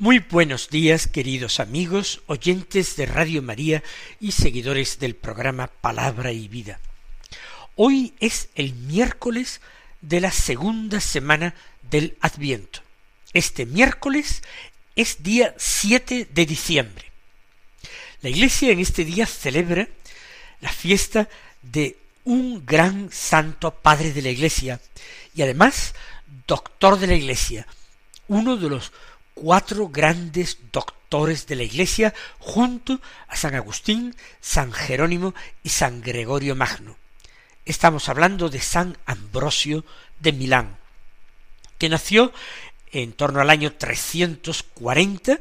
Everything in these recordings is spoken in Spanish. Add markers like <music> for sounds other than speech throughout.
Muy buenos días, queridos amigos, oyentes de Radio María y seguidores del programa Palabra y Vida. Hoy es el miércoles de la segunda semana del Adviento. Este miércoles es día 7 de diciembre. La Iglesia en este día celebra la fiesta de un gran santo padre de la Iglesia y además doctor de la Iglesia, uno de los cuatro grandes doctores de la Iglesia junto a San Agustín, San Jerónimo y San Gregorio Magno. Estamos hablando de San Ambrosio de Milán, que nació en torno al año 340,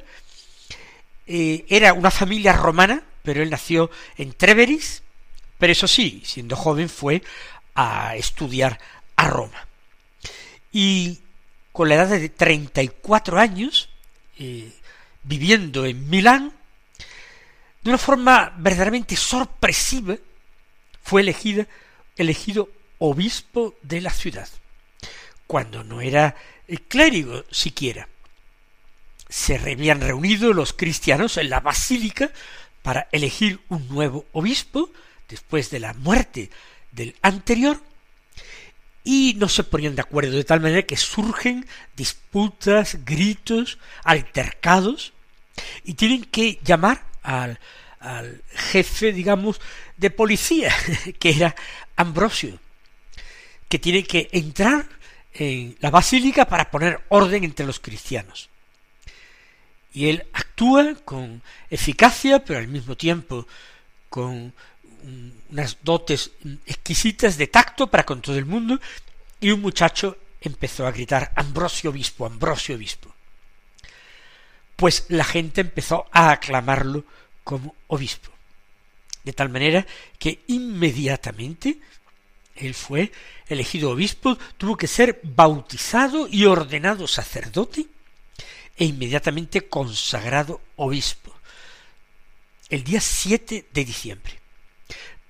eh, era una familia romana, pero él nació en Treveris, pero eso sí, siendo joven fue a estudiar a Roma. Y con la edad de treinta y cuatro años, eh, viviendo en Milán, de una forma verdaderamente sorpresiva, fue elegido obispo de la ciudad, cuando no era el clérigo siquiera. Se habían reunido los cristianos en la basílica para elegir un nuevo obispo, después de la muerte del anterior, y no se ponían de acuerdo, de tal manera que surgen disputas, gritos, altercados, y tienen que llamar al, al jefe, digamos, de policía, <laughs> que era Ambrosio, que tiene que entrar en la basílica para poner orden entre los cristianos. Y él actúa con eficacia, pero al mismo tiempo con unas dotes exquisitas de tacto para con todo el mundo, y un muchacho empezó a gritar Ambrosio Obispo, Ambrosio Obispo. Pues la gente empezó a aclamarlo como obispo. De tal manera que inmediatamente él fue elegido obispo, tuvo que ser bautizado y ordenado sacerdote e inmediatamente consagrado obispo. El día 7 de diciembre.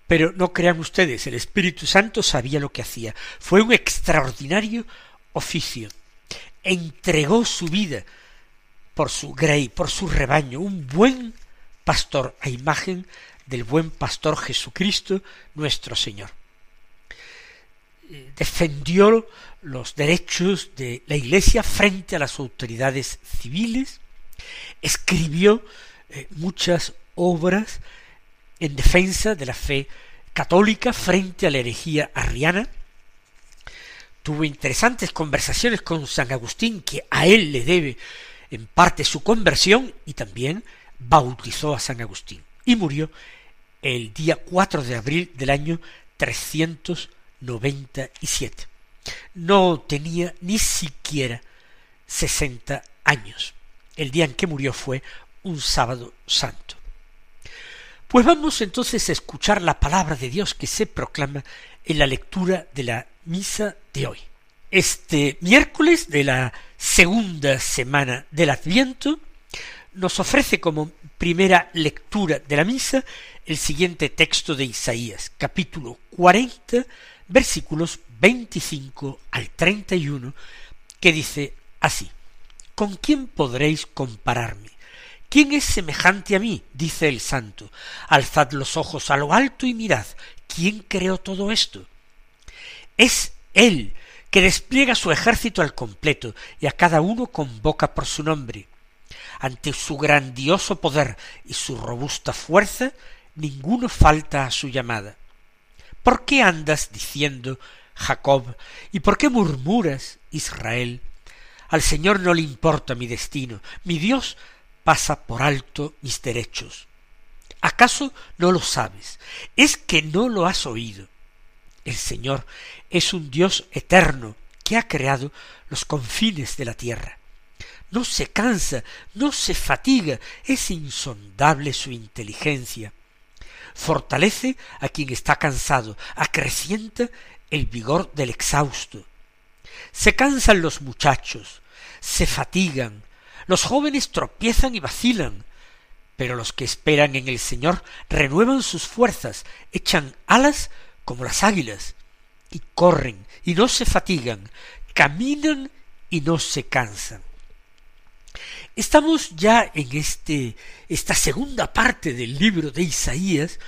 Pero no crean ustedes, el Espíritu Santo sabía lo que hacía. Fue un extraordinario oficio. Entregó su vida por su grey, por su rebaño, un buen pastor a imagen del buen pastor Jesucristo nuestro Señor. Defendió los derechos de la Iglesia frente a las autoridades civiles, escribió eh, muchas obras en defensa de la fe católica frente a la herejía arriana. Tuvo interesantes conversaciones con San Agustín, que a él le debe en parte su conversión, y también bautizó a San Agustín. Y murió el día 4 de abril del año 397. No tenía ni siquiera sesenta años. El día en que murió fue un sábado santo. Pues vamos entonces a escuchar la palabra de Dios que se proclama en la lectura de la misa de hoy. Este miércoles de la segunda semana del Adviento nos ofrece como primera lectura de la misa el siguiente texto de Isaías, capítulo 40, versículos 25 al 31, que dice así, ¿Con quién podréis compararme? ¿Quién es semejante a mí? dice el santo. Alzad los ojos a lo alto y mirad. ¿Quién creó todo esto? Es Él que despliega su ejército al completo y a cada uno convoca por su nombre. Ante su grandioso poder y su robusta fuerza, ninguno falta a su llamada. ¿Por qué andas diciendo Jacob? ¿Y por qué murmuras Israel? Al Señor no le importa mi destino, mi Dios pasa por alto mis derechos. ¿Acaso no lo sabes? ¿Es que no lo has oído? El Señor es un Dios eterno que ha creado los confines de la tierra. no se cansa, no se fatiga, es insondable su inteligencia. Fortalece a quien está cansado, acrecienta el vigor del exhausto. Se cansan los muchachos, se fatigan, los jóvenes tropiezan y vacilan, pero los que esperan en el Señor renuevan sus fuerzas, echan alas como las águilas, y corren y no se fatigan, caminan y no se cansan. Estamos ya en este esta segunda parte del libro de Isaías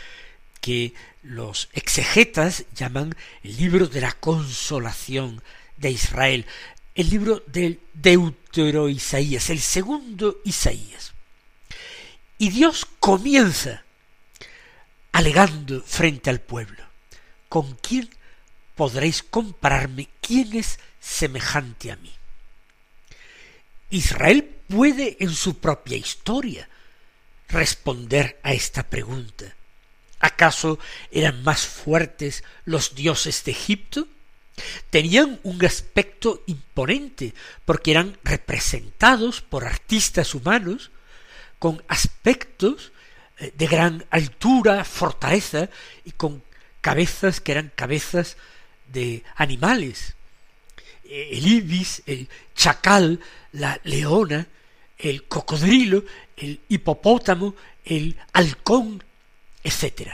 que los exegetas llaman el libro de la consolación de Israel, el libro del Deutero Isaías, el segundo Isaías. Y Dios comienza alegando frente al pueblo, ¿con quién podréis compararme? ¿Quién es semejante a mí? Israel puede en su propia historia responder a esta pregunta. ¿Acaso eran más fuertes los dioses de Egipto? Tenían un aspecto imponente porque eran representados por artistas humanos con aspectos eh, de gran altura, fortaleza y con cabezas que eran cabezas de animales. Eh, el ibis, el chacal, la leona, el cocodrilo, el hipopótamo, el halcón, etc.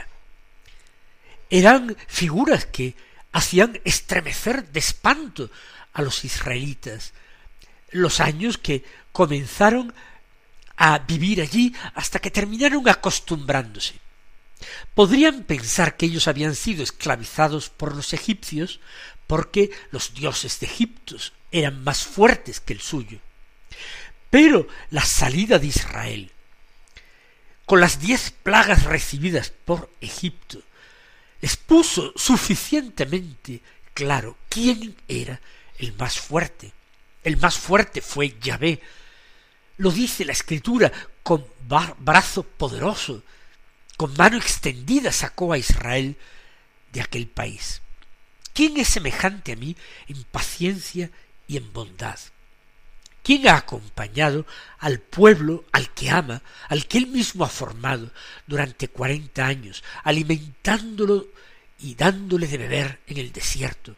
Eran figuras que hacían estremecer de espanto a los israelitas los años que comenzaron a vivir allí hasta que terminaron acostumbrándose. Podrían pensar que ellos habían sido esclavizados por los egipcios porque los dioses de Egipto eran más fuertes que el suyo. Pero la salida de Israel, con las diez plagas recibidas por Egipto, les puso suficientemente claro quién era el más fuerte. El más fuerte fue Yahvé. Lo dice la escritura, con brazo poderoso, con mano extendida sacó a Israel de aquel país. ¿Quién es semejante a mí en paciencia y en bondad? ¿Quién ha acompañado al pueblo al que ama, al que él mismo ha formado durante cuarenta años, alimentándolo y dándole de beber en el desierto,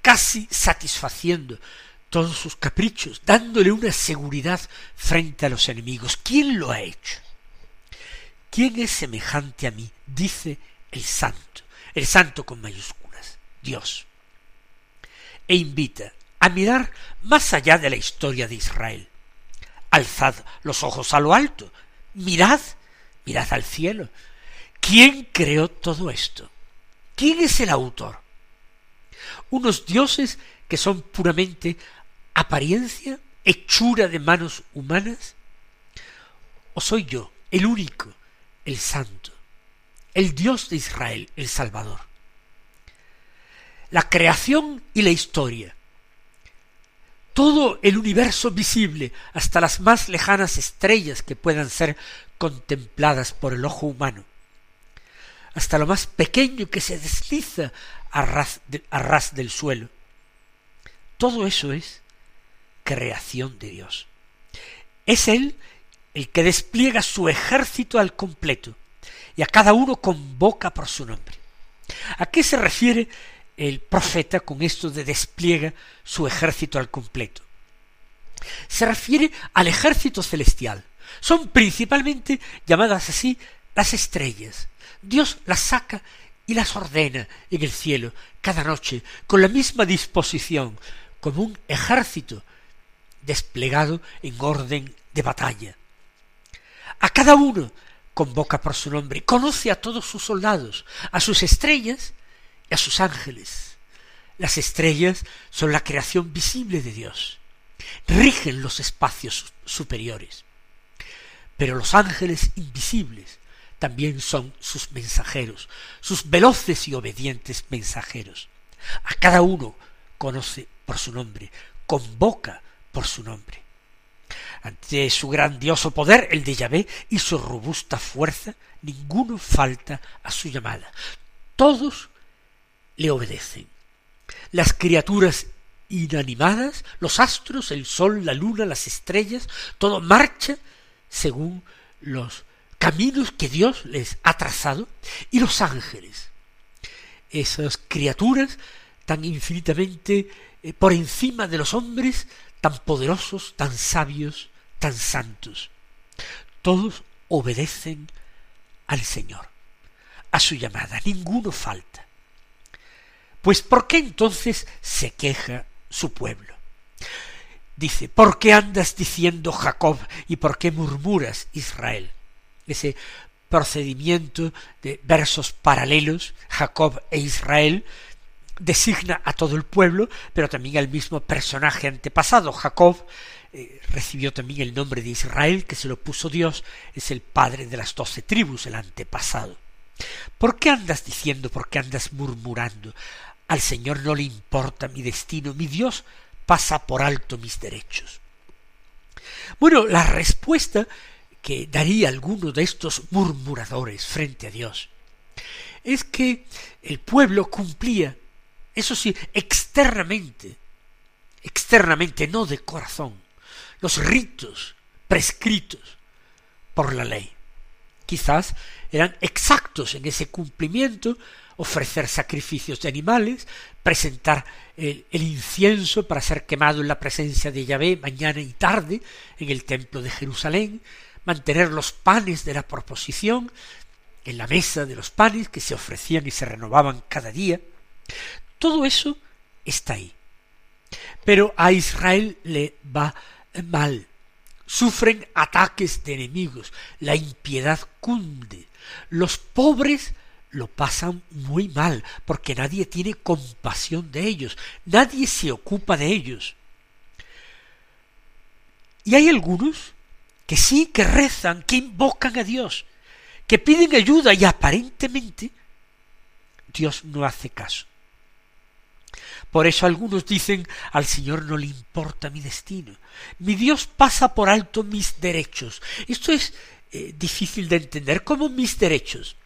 casi satisfaciendo todos sus caprichos, dándole una seguridad frente a los enemigos? ¿Quién lo ha hecho? ¿Quién es semejante a mí? dice el santo, el santo con mayúsculas, Dios. E invita a mirar más allá de la historia de Israel. Alzad los ojos a lo alto, mirad, mirad al cielo. ¿Quién creó todo esto? ¿Quién es el autor? Unos dioses que son puramente apariencia, hechura de manos humanas? ¿O soy yo, el único, el santo, el Dios de Israel, el Salvador? La creación y la historia todo el universo visible, hasta las más lejanas estrellas que puedan ser contempladas por el ojo humano, hasta lo más pequeño que se desliza a ras, a ras del suelo. Todo eso es creación de Dios. Es Él el que despliega su ejército al completo y a cada uno convoca por su nombre. ¿A qué se refiere el profeta con esto de despliega su ejército al completo. Se refiere al ejército celestial. Son principalmente llamadas así las estrellas. Dios las saca y las ordena en el cielo cada noche con la misma disposición, como un ejército desplegado en orden de batalla. A cada uno convoca por su nombre, conoce a todos sus soldados, a sus estrellas a sus ángeles. Las estrellas son la creación visible de Dios, rigen los espacios superiores. Pero los ángeles invisibles también son sus mensajeros, sus veloces y obedientes mensajeros. A cada uno conoce por su nombre, convoca por su nombre. Ante su grandioso poder, el de Yahvé, y su robusta fuerza, ninguno falta a su llamada. Todos le obedecen. Las criaturas inanimadas, los astros, el sol, la luna, las estrellas, todo marcha según los caminos que Dios les ha trazado, y los ángeles, esas criaturas tan infinitamente eh, por encima de los hombres, tan poderosos, tan sabios, tan santos. Todos obedecen al Señor, a su llamada, ninguno falta. Pues ¿por qué entonces se queja su pueblo? Dice, ¿por qué andas diciendo Jacob y por qué murmuras Israel? Ese procedimiento de versos paralelos, Jacob e Israel, designa a todo el pueblo, pero también al mismo personaje antepasado. Jacob eh, recibió también el nombre de Israel, que se lo puso Dios, es el padre de las doce tribus, el antepasado. ¿Por qué andas diciendo, por qué andas murmurando? Al Señor no le importa mi destino, mi Dios pasa por alto mis derechos. Bueno, la respuesta que daría alguno de estos murmuradores frente a Dios es que el pueblo cumplía eso sí, externamente, externamente, no de corazón, los ritos prescritos por la ley. Quizás eran exactos en ese cumplimiento, ofrecer sacrificios de animales, presentar el, el, incienso para ser quemado en la presencia de Yahvé mañana y tarde en el templo de Jerusalén, mantener los panes de la proposición en la mesa de los panes que se ofrecían y se renovaban cada día, todo eso está ahí. Pero a Israel le va mal. Sufren ataques de enemigos. La impiedad cunde. Los pobres lo pasan muy mal, porque nadie tiene compasión de ellos, nadie se ocupa de ellos. Y hay algunos que sí, que rezan, que invocan a Dios, que piden ayuda y aparentemente Dios no hace caso. Por eso algunos dicen al Señor no le importa mi destino. Mi Dios pasa por alto mis derechos. Esto es eh, difícil de entender. ¿Cómo mis derechos?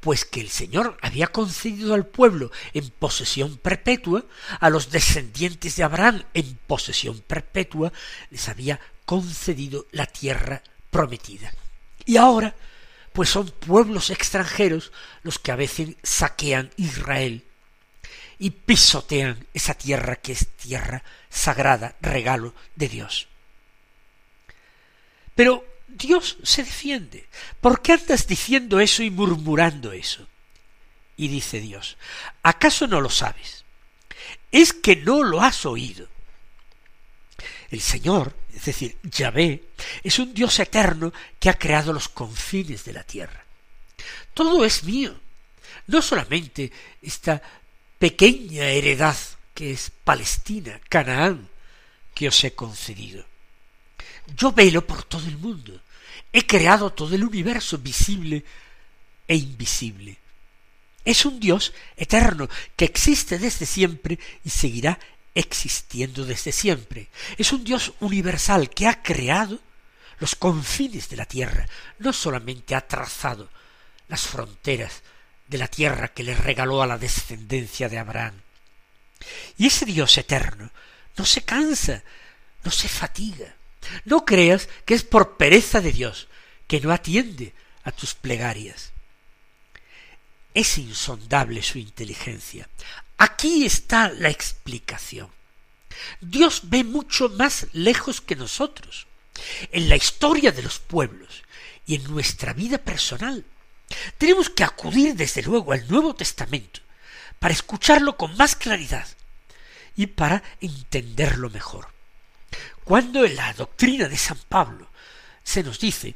Pues que el Señor había concedido al pueblo en posesión perpetua, a los descendientes de Abraham en posesión perpetua, les había concedido la tierra prometida. Y ahora, pues son pueblos extranjeros los que a veces saquean Israel y pisotean esa tierra que es tierra sagrada, regalo de Dios. Pero Dios se defiende. ¿Por qué andas diciendo eso y murmurando eso? Y dice Dios, ¿acaso no lo sabes? Es que no lo has oído. El Señor, es decir, Yahvé, es un Dios eterno que ha creado los confines de la tierra. Todo es mío. No solamente esta pequeña heredad que es Palestina, Canaán, que os he concedido. Yo velo por todo el mundo. He creado todo el universo visible e invisible. Es un Dios eterno que existe desde siempre y seguirá existiendo desde siempre. Es un Dios universal que ha creado los confines de la tierra, no solamente ha trazado las fronteras de la tierra que le regaló a la descendencia de Abraham. Y ese Dios eterno no se cansa, no se fatiga. No creas que es por pereza de Dios que no atiende a tus plegarias. Es insondable su inteligencia. Aquí está la explicación. Dios ve mucho más lejos que nosotros, en la historia de los pueblos y en nuestra vida personal. Tenemos que acudir desde luego al Nuevo Testamento para escucharlo con más claridad y para entenderlo mejor. Cuando en la doctrina de San Pablo se nos dice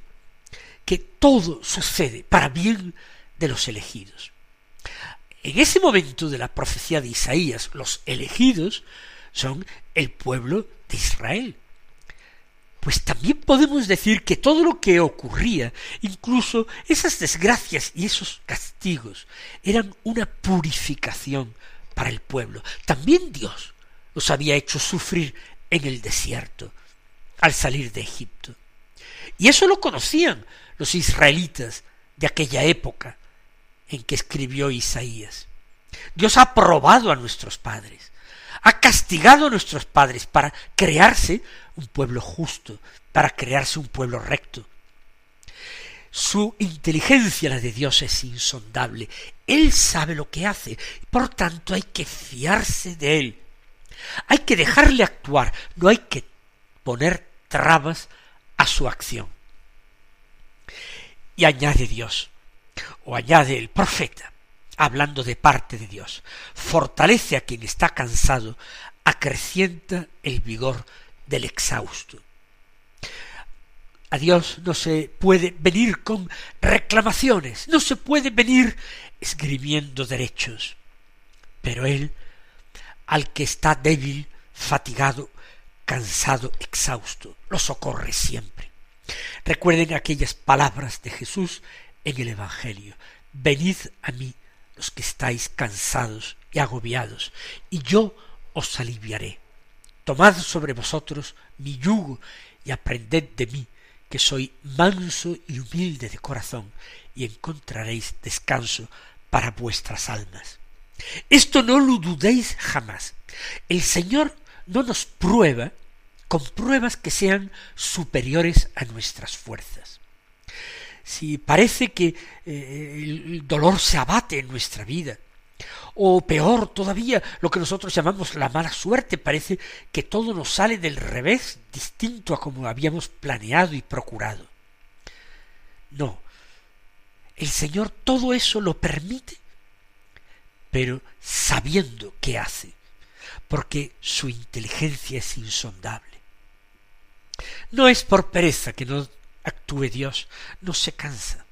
que todo sucede para bien de los elegidos. En ese momento de la profecía de Isaías, los elegidos son el pueblo de Israel, pues también podemos decir que todo lo que ocurría, incluso esas desgracias y esos castigos, eran una purificación para el pueblo. También Dios los había hecho sufrir en el desierto al salir de Egipto. Y eso lo conocían los israelitas de aquella época en que escribió Isaías. Dios ha probado a nuestros padres, ha castigado a nuestros padres para crearse un pueblo justo, para crearse un pueblo recto. Su inteligencia, la de Dios, es insondable. Él sabe lo que hace, por tanto hay que fiarse de Él. Hay que dejarle actuar, no hay que poner trabas a su acción. Y añade Dios, o añade el profeta, hablando de parte de Dios, fortalece a quien está cansado, acrecienta el vigor del exhausto. A Dios no se puede venir con reclamaciones, no se puede venir esgrimiendo derechos, pero Él, al que está débil, fatigado, cansado, exhausto, lo socorre siempre. Recuerden aquellas palabras de Jesús en el Evangelio. Venid a mí los que estáis cansados y agobiados, y yo os aliviaré. Tomad sobre vosotros mi yugo y aprended de mí, que soy manso y humilde de corazón, y encontraréis descanso para vuestras almas. Esto no lo dudéis jamás. El Señor no nos prueba con pruebas que sean superiores a nuestras fuerzas. Si parece que eh, el dolor se abate en nuestra vida, o peor todavía, lo que nosotros llamamos la mala suerte, parece que todo nos sale del revés, distinto a como habíamos planeado y procurado. No, el Señor todo eso lo permite, pero sabiendo qué hace, porque su inteligencia es insondable. No es por pereza que no actúe Dios, no se cansa.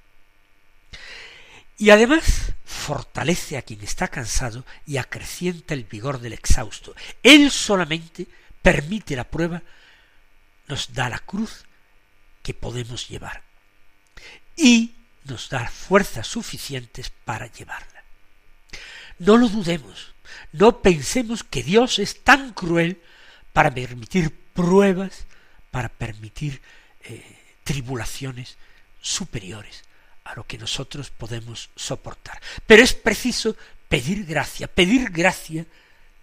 Y además fortalece a quien está cansado y acrecienta el vigor del exhausto. Él solamente permite la prueba, nos da la cruz que podemos llevar y nos da fuerzas suficientes para llevarla. No lo dudemos, no pensemos que Dios es tan cruel para permitir pruebas, para permitir eh, tribulaciones superiores a lo que nosotros podemos soportar. Pero es preciso pedir gracia, pedir gracia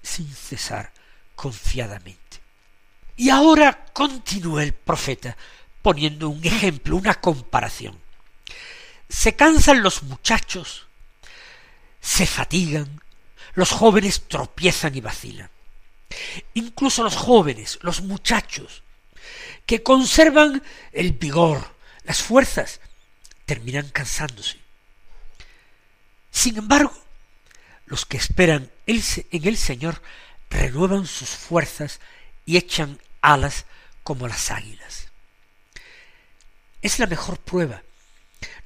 sin cesar, confiadamente. Y ahora continúa el profeta poniendo un ejemplo, una comparación. Se cansan los muchachos, se fatigan, los jóvenes tropiezan y vacilan. Incluso los jóvenes, los muchachos, que conservan el vigor, las fuerzas, terminan cansándose. Sin embargo, los que esperan en el Señor renuevan sus fuerzas y echan alas como las águilas. Es la mejor prueba.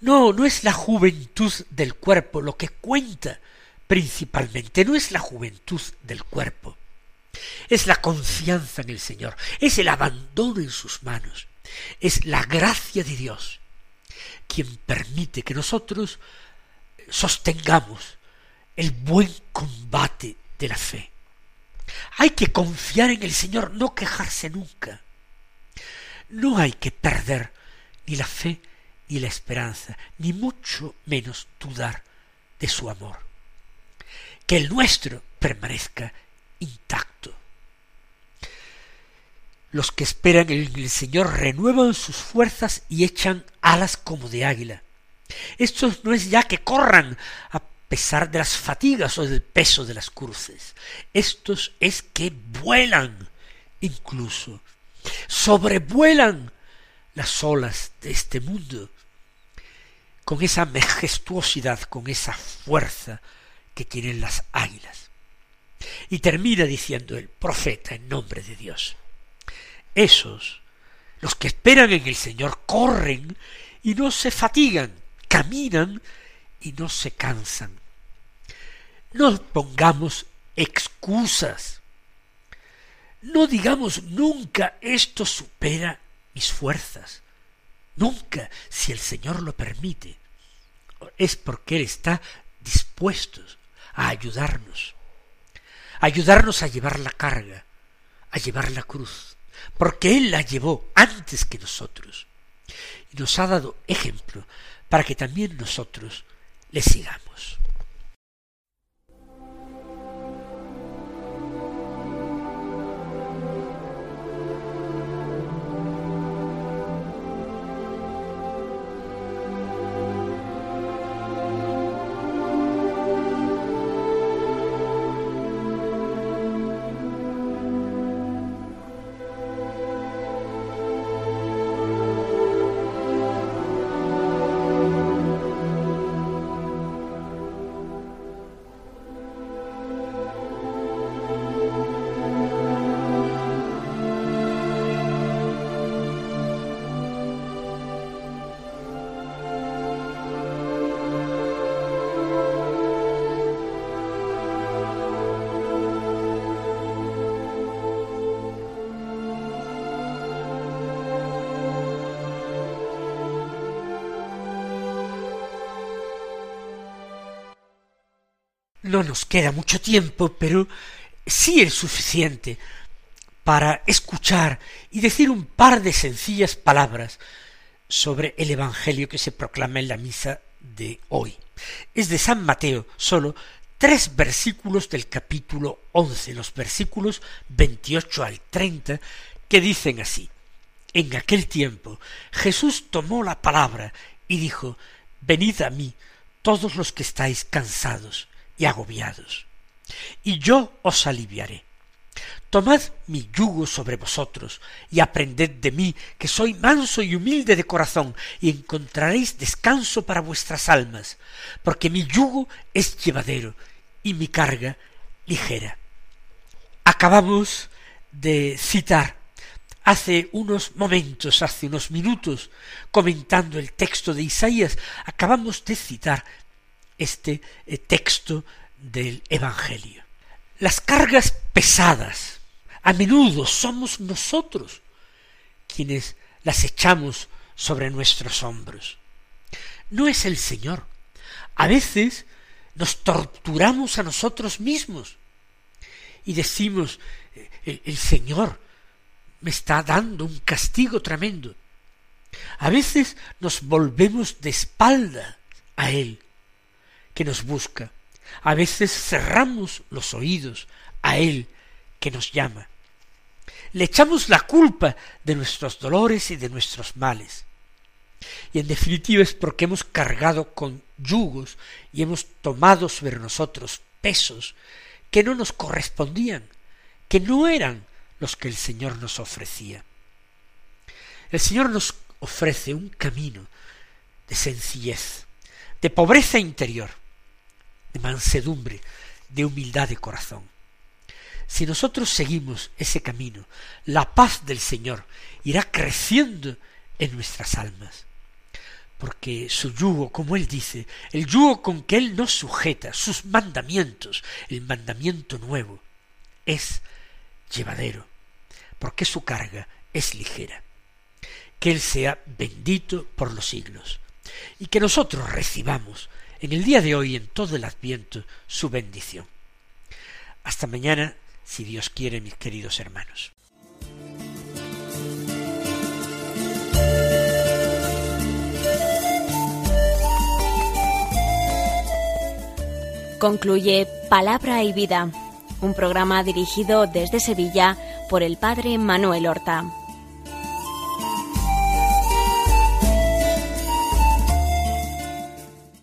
No, no es la juventud del cuerpo lo que cuenta principalmente, no es la juventud del cuerpo, es la confianza en el Señor, es el abandono en sus manos, es la gracia de Dios quien permite que nosotros sostengamos el buen combate de la fe. Hay que confiar en el Señor, no quejarse nunca. No hay que perder ni la fe ni la esperanza, ni mucho menos dudar de su amor. Que el nuestro permanezca intacto. Los que esperan en el Señor renuevan sus fuerzas y echan alas como de águila. Esto no es ya que corran a pesar de las fatigas o del peso de las cruces. Estos es que vuelan incluso, sobrevuelan las olas de este mundo con esa majestuosidad, con esa fuerza que tienen las águilas. Y termina diciendo el profeta en nombre de Dios. Esos, los que esperan en el Señor, corren y no se fatigan, caminan y no se cansan. No pongamos excusas. No digamos nunca esto supera mis fuerzas. Nunca, si el Señor lo permite, es porque Él está dispuesto a ayudarnos, a ayudarnos a llevar la carga, a llevar la cruz, porque Él la llevó antes que nosotros y nos ha dado ejemplo para que también nosotros le sigamos. No nos queda mucho tiempo, pero sí es suficiente para escuchar y decir un par de sencillas palabras sobre el Evangelio que se proclama en la misa de hoy. Es de San Mateo, solo tres versículos del capítulo once, los versículos veintiocho al treinta, que dicen así. En aquel tiempo Jesús tomó la palabra y dijo, Venid a mí todos los que estáis cansados agobiados, y yo os aliviaré. Tomad mi yugo sobre vosotros y aprended de mí, que soy manso y humilde de corazón, y encontraréis descanso para vuestras almas, porque mi yugo es llevadero y mi carga ligera. Acabamos de citar hace unos momentos, hace unos minutos, comentando el texto de Isaías, acabamos de citar este eh, texto del Evangelio. Las cargas pesadas, a menudo somos nosotros quienes las echamos sobre nuestros hombros. No es el Señor. A veces nos torturamos a nosotros mismos y decimos, el, el Señor me está dando un castigo tremendo. A veces nos volvemos de espalda a Él, que nos busca. A veces cerramos los oídos a Él, que nos llama. Le echamos la culpa de nuestros dolores y de nuestros males. Y en definitiva es porque hemos cargado con yugos y hemos tomado sobre nosotros pesos que no nos correspondían, que no eran los que el Señor nos ofrecía. El Señor nos ofrece un camino de sencillez, de pobreza interior, de mansedumbre, de humildad de corazón. Si nosotros seguimos ese camino, la paz del Señor irá creciendo en nuestras almas, porque su yugo, como él dice, el yugo con que él nos sujeta, sus mandamientos, el mandamiento nuevo, es llevadero, porque su carga es ligera. Que Él sea bendito por los siglos, y que nosotros recibamos en el día de hoy, en todo el adviento, su bendición. Hasta mañana, si Dios quiere, mis queridos hermanos. Concluye Palabra y Vida, un programa dirigido desde Sevilla por el padre Manuel Horta.